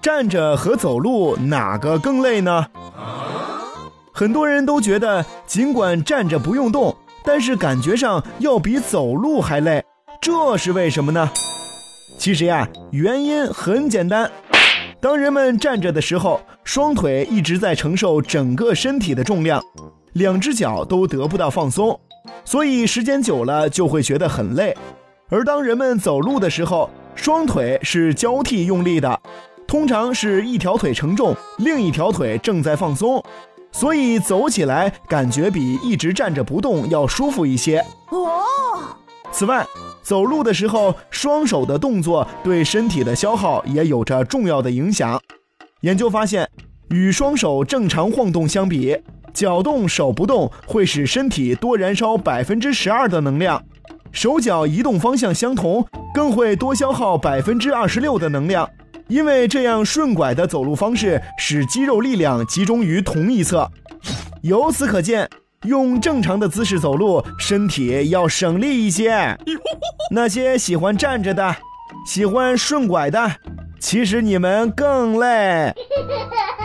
站着和走路哪个更累呢？很多人都觉得，尽管站着不用动，但是感觉上要比走路还累，这是为什么呢？其实呀，原因很简单。当人们站着的时候，双腿一直在承受整个身体的重量，两只脚都得不到放松，所以时间久了就会觉得很累。而当人们走路的时候，双腿是交替用力的，通常是一条腿承重，另一条腿正在放松，所以走起来感觉比一直站着不动要舒服一些。哦。此外，走路的时候，双手的动作对身体的消耗也有着重要的影响。研究发现，与双手正常晃动相比，脚动手不动会使身体多燃烧百分之十二的能量；手脚移动方向相同，更会多消耗百分之二十六的能量。因为这样顺拐的走路方式使肌肉力量集中于同一侧。由此可见。用正常的姿势走路，身体要省力一些。那些喜欢站着的，喜欢顺拐的，其实你们更累。